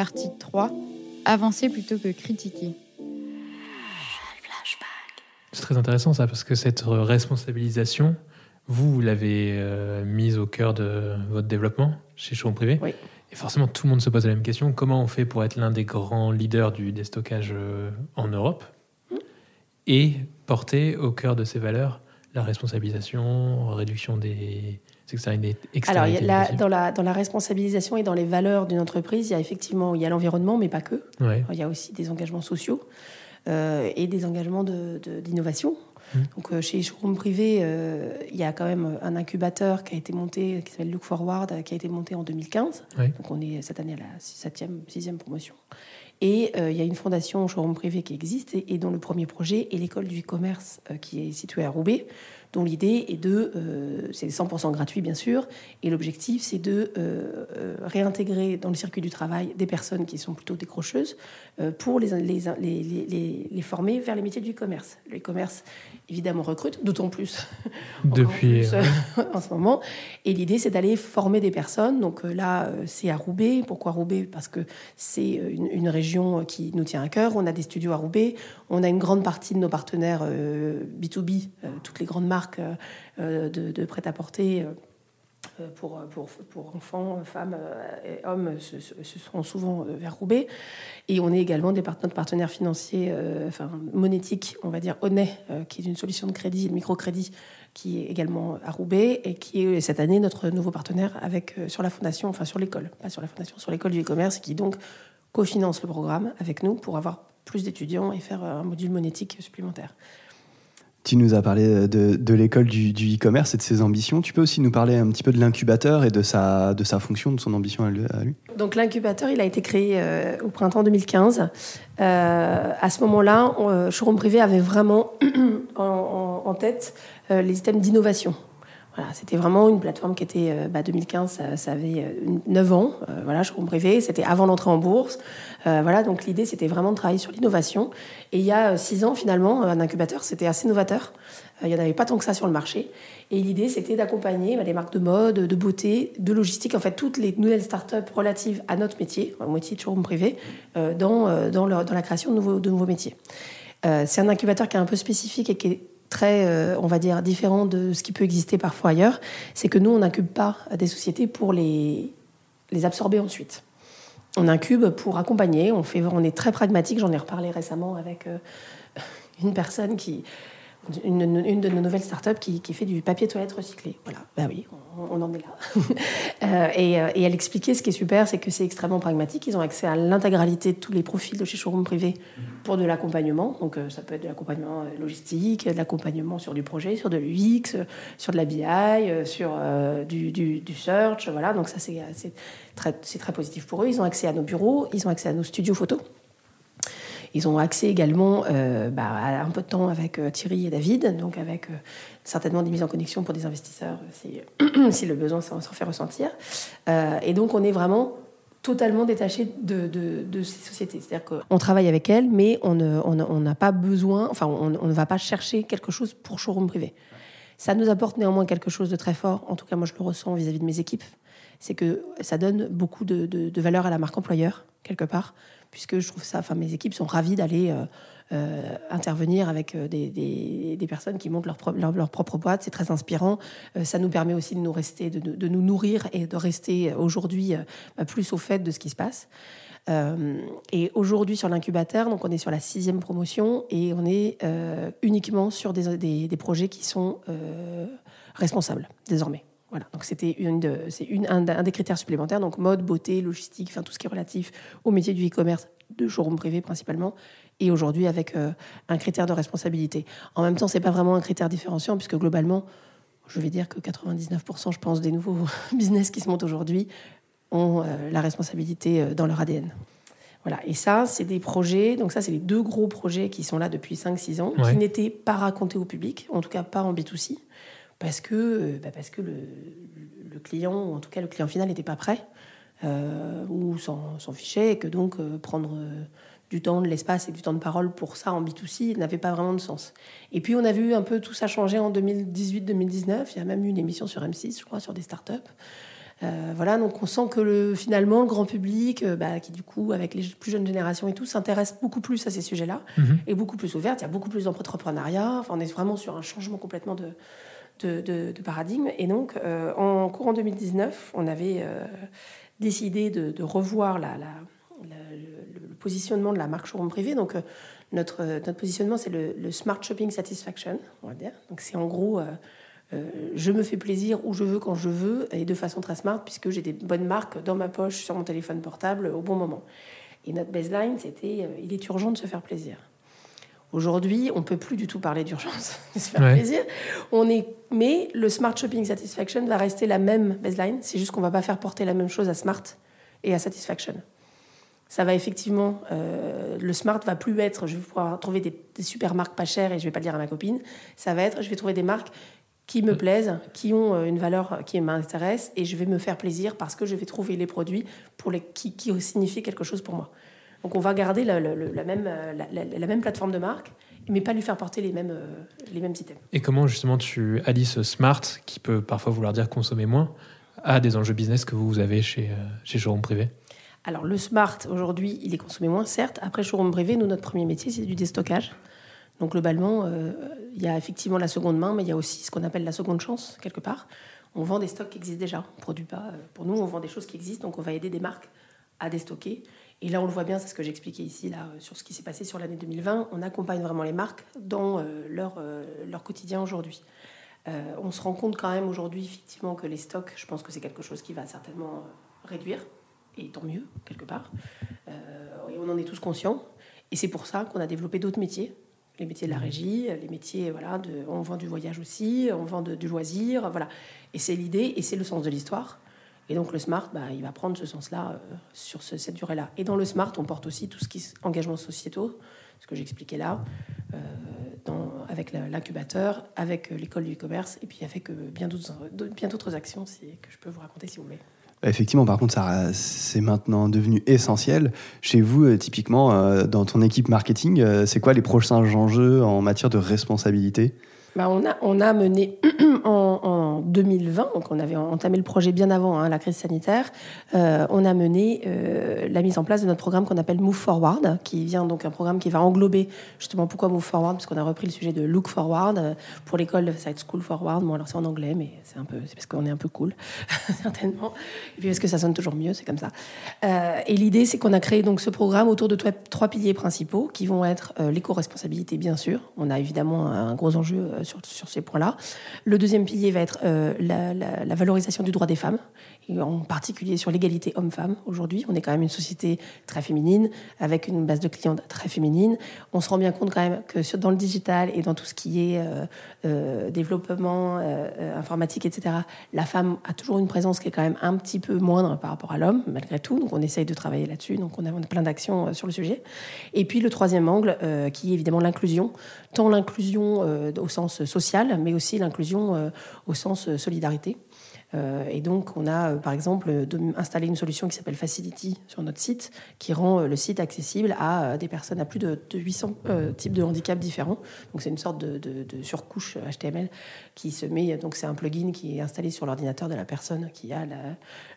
Partie 3. Avancer plutôt que critiquer. C'est très intéressant ça, parce que cette responsabilisation, vous, vous l'avez euh, mise au cœur de votre développement chez Showroom Privé. Oui. Et forcément, tout le monde se pose la même question. Comment on fait pour être l'un des grands leaders du déstockage euh, en Europe et porter au cœur de ces valeurs la responsabilisation, réduction des externalités Alors, y a la- dans, la, dans la responsabilisation et dans les valeurs d'une entreprise, il y a effectivement il y a l'environnement, mais pas que. Ouais. Il y a aussi des engagements sociaux euh, et des engagements de- de- d'innovation. Mhm. Donc, euh, chez Showroom Privé, euh, il y a quand même un incubateur qui a été monté, qui s'appelle Look Forward, qui a été monté en 2015. Ouais. Donc, on est cette année à la 7e, 6e promotion. Et euh, il y a une fondation Showroom Privé qui existe et, et dont le premier projet est l'école du e-commerce euh, qui est située à Roubaix, dont l'idée est de, euh, c'est 100% gratuit bien sûr, et l'objectif c'est de euh, euh, réintégrer dans le circuit du travail des personnes qui sont plutôt décrocheuses euh, pour les, les, les, les- former vers les métiers du e-commerce. Le e-commerce évidemment recrute, d'autant plus Depuis. plus, en ce moment. Et l'idée, c'est d'aller former des personnes. Donc là, c'est à Roubaix. Pourquoi Roubaix? Parce que c'est une, une région qui nous tient à cœur. On a des studios à Roubaix. On a une grande partie de nos partenaires euh, B2B, euh, toutes les grandes marques euh, de, de prêt-à-porter. euh, euh, pour, pour, pour enfants, femmes et hommes, ce sont souvent vers Roubaix. Et on est également des part- notre partenaire financier, enfin monétique, on va dire Honnet, qui est une solution de crédit de microcrédit, qui est également à Roubaix et qui est cette année notre nouveau partenaire avec, sur la fondation, enfin sur l'école, pas sur la fondation, sur l'école du e-commerce, qui donc cofinance le programme avec nous pour avoir plus d'étudiants et faire un module monétique supplémentaire. Tu nous as parlé de, l'école du e-commerce et de ses ambitions. Tu peux aussi nous parler un petit peu de l'incubateur et de sa, de sa fonction, de son ambition à lui. Donc l'incubateur, il a été créé euh, au printemps 2015. Euh, à ce moment-là, euh, Showroom Privé avait vraiment en, tête les items d'innovation. Voilà, c'était vraiment une plateforme qui était euh, bah, 2015, ça, avait euh, 9 ans. Euh, voilà, Showroom Privé, c'était avant l'entrée en bourse. Euh, voilà, donc l'idée, c'était vraiment de travailler sur l'innovation. Et il y a 6 ans, finalement, un incubateur, c'était assez novateur. Euh, il n'y en avait pas tant que ça sur le marché. Et l'idée, c'était d'accompagner bah, les marques de mode, de beauté, de logistique, en fait, toutes les nouvelles startups relatives à notre métier, au métier de showroom privé, euh, dans, euh, dans, dans la création de nouveaux, de nouveaux métiers. Euh, c'est un incubateur qui est un peu spécifique et qui est très, euh, on va dire, différent de ce qui peut exister parfois ailleurs. C'est que nous, on n'incube pas des sociétés pour les, les absorber ensuite. On incube pour accompagner. On, fait, est très pragmatique. J'en ai reparlé récemment avec euh, une personne qui. Une, une- de nos nouvelles startups qui, qui fait du papier toilette recyclé. Voilà, bah oui, on, on en est là. Euh, et, euh, et elle expliquait ce qui est super, c'est que c'est extrêmement pragmatique. Ils ont accès à l'intégralité de tous les profils de chez Showroom Privé pour de l'accompagnement. Donc euh, ça peut être de l'accompagnement logistique, de l'accompagnement sur du projet, sur de l'UX, sur de la BI, sur euh, du, du- du search. Voilà, donc ça c'est très, c'est très positif pour eux. Ils ont accès à nos bureaux, ils ont accès à nos studios photos. Ils ont accès également euh, bah, à un peu de temps avec euh, Thierry et David, donc avec euh, certainement des mises en connexion pour des investisseurs si, le besoin s'en fait ressentir. Et donc on est vraiment totalement détaché de, ces sociétés. C'est-à-dire qu'on travaille avec elles, mais on n'a pas besoin, enfin on, ne va pas chercher quelque chose pour showroom privé. Ça nous apporte néanmoins quelque chose de très fort, en tout cas moi je le ressens vis-à-vis de mes équipes, c'est que ça donne beaucoup de valeur à la marque employeur, quelque part, puisque je trouve ça, enfin mes équipes sont ravies d'aller euh, euh, intervenir avec euh, des, des- personnes qui montent leur, pro- leur, leur propre boîte, c'est très inspirant. Ça nous permet aussi de nous, rester, de, de nous nourrir et de rester aujourd'hui bah, plus au fait de ce qui se passe. Et aujourd'hui sur l'incubateur, donc on est sur la sixième promotion et on est uniquement sur des, des, projets qui sont responsables désormais. Voilà, donc c'était une de- c'est une, un, un des critères supplémentaires, donc mode, beauté, logistique, enfin tout ce qui est relatif au métier du e-commerce, de showroom privé principalement, et aujourd'hui avec euh, un critère de responsabilité. En même temps, c'est pas vraiment un critère différenciant puisque globalement, je vais dire que 99%, je pense, des nouveaux business qui se montent aujourd'hui ont euh, la responsabilité euh, dans leur ADN. Voilà, et ça, c'est des projets, donc ça, c'est les deux gros projets qui sont là depuis 5-6 ans, Ouais. qui n'étaient pas racontés au public, en tout cas pas en B2C, parce que, euh, bah, parce que le, le client, ou en tout cas le client final, n'était pas prêt, euh, ou s'en fichait, et que donc euh, prendre euh, du temps, de l'espace et du temps de parole pour ça en B2C n'avait pas vraiment de sens. Et puis on a vu un peu tout ça changer en 2018-2019, il y a même eu une émission sur M6, je crois, sur des startups. Voilà, donc on sent que le, finalement, le grand public, bah, qui du coup, avec les plus jeunes générations et tout, s'intéresse beaucoup plus à ces sujets-là, Mhm. et beaucoup plus ouverte. Il y a beaucoup plus d'entrepreneuriat. Enfin, on est vraiment sur un changement complètement de, de, paradigme. Et donc, euh, en courant 2019, on avait euh, décidé de, revoir la, le, positionnement de la marque showroom privé. Donc, euh, notre, notre positionnement, c'est le, Smart Shopping Satisfaction, on va dire. Donc, c'est en gros, je me fais plaisir où je veux, quand je veux, et de façon très smart, puisque j'ai des bonnes marques dans ma poche, sur mon téléphone portable, au bon moment. Et notre baseline, c'était il est urgent de se faire plaisir. Aujourd'hui, on peut plus du tout parler d'urgence, de se faire Ouais. plaisir. On est, mais le Smart Shopping Satisfaction va rester la même baseline. C'est juste qu'on va pas faire porter la même chose à Smart et à Satisfaction. Ça va effectivement, euh, le Smart va plus être, je vais pouvoir trouver des, des super marques pas chères et je vais pas le dire à ma copine. Ça va être, je vais trouver des marques qui me plaisent, qui ont euh, une valeur qui m'intéresse et je vais me faire plaisir parce que je vais trouver les produits pour les, qui, qui signifient quelque chose pour moi. Donc on va garder la, la- la même, euh, la, même plateforme de marque, mais pas lui faire porter les mêmes, euh, les mêmes items. Et comment justement tu allies ce smart, qui peut parfois vouloir dire consommer moins, à des enjeux business que vous avez chez, euh, chez Showroom Privé? Alors le smart aujourd'hui, il est consommé moins, certes. Après showroom privé, nous notre premier métier c'est du déstockage. Donc globalement, euh, il y a effectivement la seconde main, mais il y a aussi ce qu'on appelle la seconde chance quelque part. On vend des stocks qui existent déjà. On produit pas. Pour nous, on vend des choses qui existent, donc on va aider des marques à déstocker. Et là, on le voit bien, c'est ce que j'expliquais ici là euh, sur ce qui s'est passé sur l'année 2020. On accompagne vraiment les marques dans euh, leur euh, leur quotidien aujourd'hui. Euh, on se rend compte quand même aujourd'hui effectivement que les stocks, je pense que c'est quelque chose qui va certainement réduire et tant mieux, quelque part. Euh, et on en est tous conscients. Et c'est pour ça qu'on a développé d'autres métiers. Les métiers de la régie, les métiers, voilà, de, on vend du voyage aussi, on vend de- du loisir, voilà. Et c'est l'idée et c'est le sens de l'histoire. Et donc le smart, bah, il va prendre ce sens-là euh, sur ce- cette durée-là. Et dans le smart, on porte aussi tout ce qui est engagements sociétaux, ce que j'expliquais là, euh, avec l'incubateur, avec euh, l'école du e-commerce, et puis avec bien d'autres actions que je peux vous raconter si vous voulez. Effectivement, par contre, ça, c'est maintenant devenu essentiel. Chez vous, typiquement, dans ton équipe marketing, c'est quoi les prochains enjeux en matière de responsabilité? Bah, on, a, mené en, en 2020, donc on avait entamé le projet bien avant hein, la crise sanitaire, euh, on a mené euh, la mise en place de notre programme qu'on appelle Move Forward, qui vient donc un programme qui va englober justement pourquoi Move Forward, parce qu'on a repris le sujet de Look Forward euh, pour l'école, ça va être School Forward. Bon, alors c'est en anglais, mais c'est parce qu'on est un peu cool, certainement, et puis parce que ça sonne toujours mieux, c'est comme ça. Et l'idée, c'est qu'on a créé donc ce programme autour de trois, piliers principaux qui vont être l'éco-responsabilité, bien sûr. On a évidemment un gros enjeu sur, ces points-là. Le deuxième pilier va être euh, la, valorisation du droit des femmes, en particulier sur l'égalité homme-femme. Aujourd'hui, on est quand même une société très féminine, avec une base de clients très féminine. On se rend bien compte quand même que dans le digital et dans tout ce qui est euh, euh, développement euh, informatique, etc., la femme a toujours une présence qui est quand même un petit peu moindre par rapport à l'homme, malgré tout. Donc on essaye de travailler là-dessus. Donc on a, plein d'actions sur le sujet. Et puis le troisième angle, qui est évidemment l'inclusion, tant l'inclusion au sens social, mais aussi l'inclusion au sens solidarité. Et donc, on a, euh, par exemple, euh, installé une solution qui s'appelle Facility sur notre site, qui rend euh, le site accessible à des personnes à plus de, de 800 euh, types de handicaps différents. Donc, c'est une sorte de, surcouche HTML qui se met. Donc, c'est un plugin qui est installé sur l'ordinateur de la personne qui a la,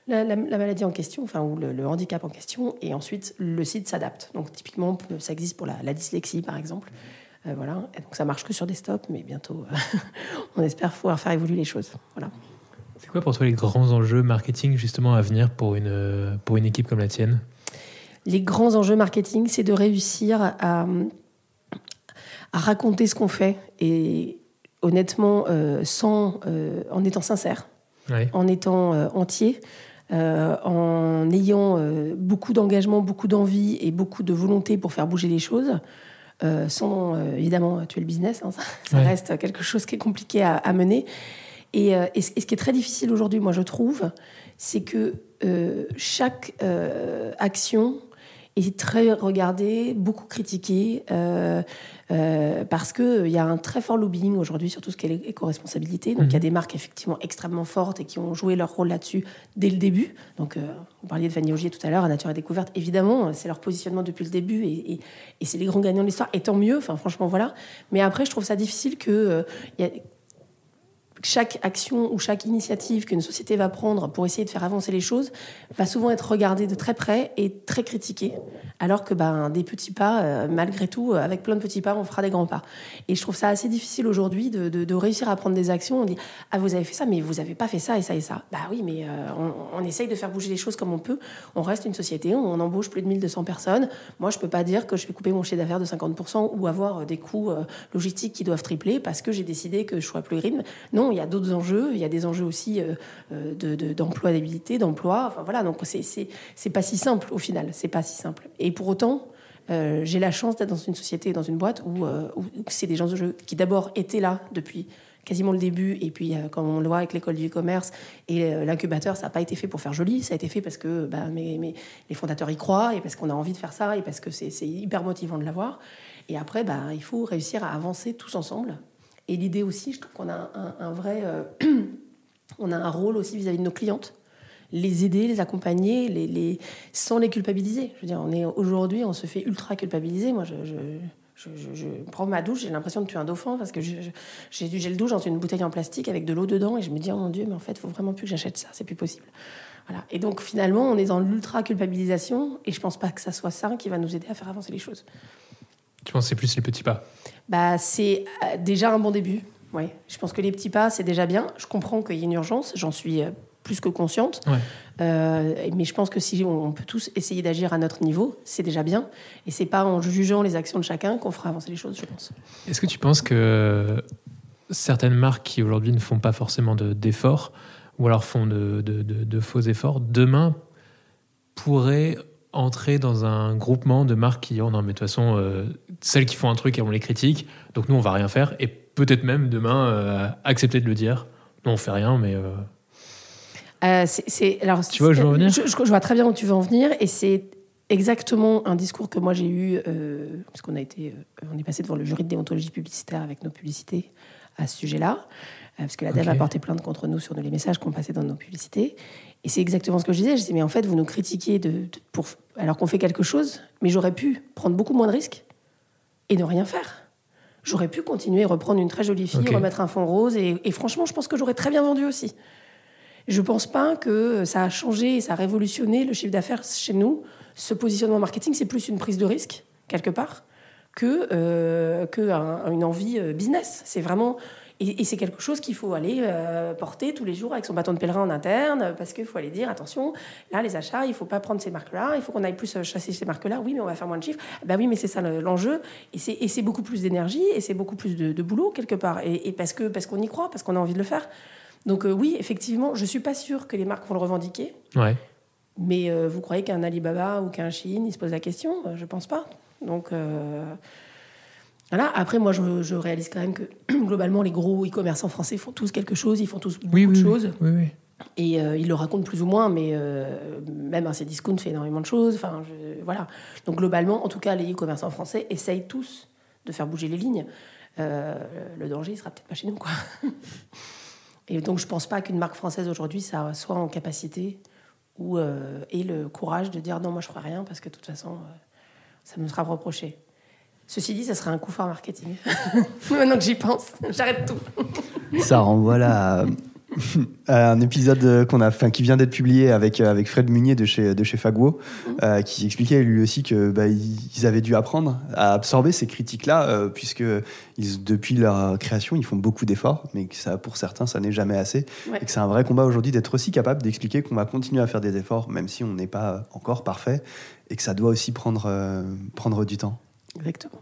la, la- la maladie en question, enfin, ou le, handicap en question. Et ensuite, le site s'adapte. Donc, typiquement, ça existe pour la, dyslexie, par exemple. Euh, voilà. Donc, ça marche que sur desktop, mais bientôt, on espère pouvoir faire évoluer les choses. Voilà. C'est quoi pour toi les grands enjeux marketing justement à venir pour une, pour une équipe comme la tienne? Les grands enjeux marketing, c'est de réussir à, à raconter ce qu'on fait et honnêtement, euh, sans, euh, en étant sincère, en étant euh, entier, euh, en ayant euh, beaucoup d'engagement, beaucoup d'envie et beaucoup de volonté pour faire bouger les choses, euh, sans évidemment tuer le business. hein, ça ça Ouais. reste quelque chose qui est compliqué à, à mener. Et, euh, et ce qui est très difficile aujourd'hui, moi je trouve, c'est que euh, chaque euh, action est très regardée, beaucoup critiquée, euh, parce qu'il y a un très fort lobbying aujourd'hui sur tout ce qui est éco-responsabilité. Donc il y a des marques effectivement extrêmement fortes et qui ont joué leur rôle là-dessus dès le début. Donc vous parliez de Fanny Augier tout à l'heure, à Nature et Découverte, évidemment, c'est leur positionnement depuis le début et, et- et c'est les grands gagnants de l'histoire, et tant mieux, enfin franchement voilà. Mais après, je trouve ça difficile que... y a- chaque action ou chaque initiative qu'une société va prendre pour essayer de faire avancer les choses va souvent être regardée de très près et très critiquée, alors que ben, des petits pas, euh, malgré tout, euh, avec plein de petits pas, on fera des grands pas. Et je trouve ça assez difficile aujourd'hui de, réussir à prendre des actions. On dit Ah, vous avez fait ça, mais vous n'avez pas fait ça et ça et ça. Bah oui, mais euh, on, essaye de faire bouger les choses comme on peut. On reste une société, on embauche plus de 1200 personnes. Moi, je peux pas dire que je vais couper mon chiffre d'affaires de 50% ou avoir des coûts logistiques qui doivent tripler parce que j'ai décidé que je sois plus green. Non, il y a d'autres enjeux. Il y a des enjeux aussi euh, euh, d'employabilité, d'emploi. Enfin voilà, donc c'est pas si simple au final. C'est pas si simple. Et pour autant, euh, j'ai la chance d'être dans une société, dans une boîte où, où c'est des gens qui d'abord étaient là depuis quasiment le début. Et puis, comme on le voit avec l'école du e-commerce et l'incubateur, ça n'a pas été fait pour faire joli. Ça a été fait parce que bah, mes, les fondateurs y croient et parce qu'on a envie de faire ça et parce que c'est hyper motivant de l'avoir. Et après, bah, il faut réussir à avancer tous ensemble et l'idée aussi, je trouve qu'on a un, vrai, euh, on a un rôle aussi vis-à-vis de nos clientes, les aider, les accompagner, sans les culpabiliser. Je veux dire, on est aujourd'hui, on se fait ultra culpabiliser. Moi, je, prends ma douche, j'ai l'impression de tuer un dauphin parce que j'ai du gel douche dans une bouteille en plastique avec de l'eau dedans et je me dis, oh mon Dieu, mais en fait, il faut vraiment plus que j'achète ça, c'est plus possible. Voilà. Et donc, finalement, on est dans l'ultra culpabilisation et je pense pas que ça soit ça qui va nous aider à faire avancer les choses. Tu penses c'est plus les petits pas? Bah, C'est euh, déjà un bon début. Ouais. Je pense que les petits pas, c'est déjà bien. Je comprends qu'il y ait une urgence, j'en suis euh, plus que consciente. Euh, mais je pense que si on peut tous essayer d'agir à notre niveau, c'est déjà bien. Et c'est pas en jugeant les actions de chacun qu'on fera avancer les choses, je pense. Est-ce que tu penses que certaines marques qui aujourd'hui ne font pas forcément d'efforts, ou alors font de, de, de, faux efforts, demain pourraient entrer dans un groupement de marques qui diront non mais de toute façon euh, celles qui font un truc et on les critique donc nous on va rien faire. Et peut-être même demain euh, accepter de le dire. Non on fait rien mais euh... c'est alors tu vois où je veux en venir? Je, je, vois très bien où tu veux en venir et c'est exactement un discours que moi j'ai eu parce qu'on a été on est passé devant le jury de déontologie publicitaire avec nos publicités à ce sujet-là parce que la DEV a porté plainte contre nous sur les messages qu'on passait dans nos publicités et c'est exactement ce que je disais. Je disais, mais en fait, vous nous critiquez de, pour, alors qu'on fait quelque chose, mais j'aurais pu prendre beaucoup moins de risques et ne rien faire. J'aurais pu continuer, reprendre une très jolie fille, remettre un fond rose, et, franchement, je pense que j'aurais très bien vendu aussi. Je ne pense pas que ça a changé et ça a révolutionné le chiffre d'affaires chez nous. Ce positionnement marketing, c'est plus une prise de risque, quelque part, que, euh, que une envie euh, business. C'est vraiment et, c'est quelque chose qu'il faut aller euh, porter tous les jours avec son bâton de pèlerin en interne, parce qu'il faut aller dire attention, là, les achats, il ne faut pas prendre ces marques-là, il faut qu'on aille plus chasser ces marques-là. Oui, mais on va faire moins de chiffres. Ben oui, mais c'est ça l'enjeu. Et c'est beaucoup plus d'énergie et c'est beaucoup plus de, boulot, quelque part. Et, parce qu'on parce qu'on y croit, parce qu'on a envie de le faire. Donc, euh, oui, effectivement, je ne suis pas sûre que les marques vont le revendiquer. Ouais. Mais vous croyez qu'un Alibaba ou qu'un Shein, il se pose la question? Je ne pense pas. Donc. Voilà. Après, moi, je, réalise quand même que globalement, les gros e-commerçants français font tous quelque chose, ils font tous beaucoup de choses. Oui, et euh, ils le racontent plus ou moins, mais euh, même un Cdiscount fait énormément de choses. Enfin, voilà. Donc globalement, en tout cas, les e-commerçants français essayent tous de faire bouger les lignes. Euh, le danger, il sera peut-être pas chez nous, quoi. et donc, je pense pas qu'une marque française aujourd'hui, ça soit en capacité ou ait le courage de dire non, moi, je ferai rien parce que de toute façon, ça me sera reproché. Ceci dit, ça serait un coup fort marketing. Maintenant que j'y pense, j'arrête tout. ça renvoie là à un épisode qu'on a, enfin, qui vient d'être publié avec, avec Fred Munier de chez, de chez mm-hmm. euh, qui expliquait lui aussi que bah, ils avaient dû apprendre à absorber ces critiques-là, euh, puisque ils, depuis leur création, ils font beaucoup d'efforts, mais que ça, pour certains, ça n'est jamais assez. Et que c'est un vrai combat aujourd'hui d'être aussi capable d'expliquer qu'on va continuer à faire des efforts, même si on n'est pas encore parfait, et que ça doit aussi prendre, euh, du temps. Exactement.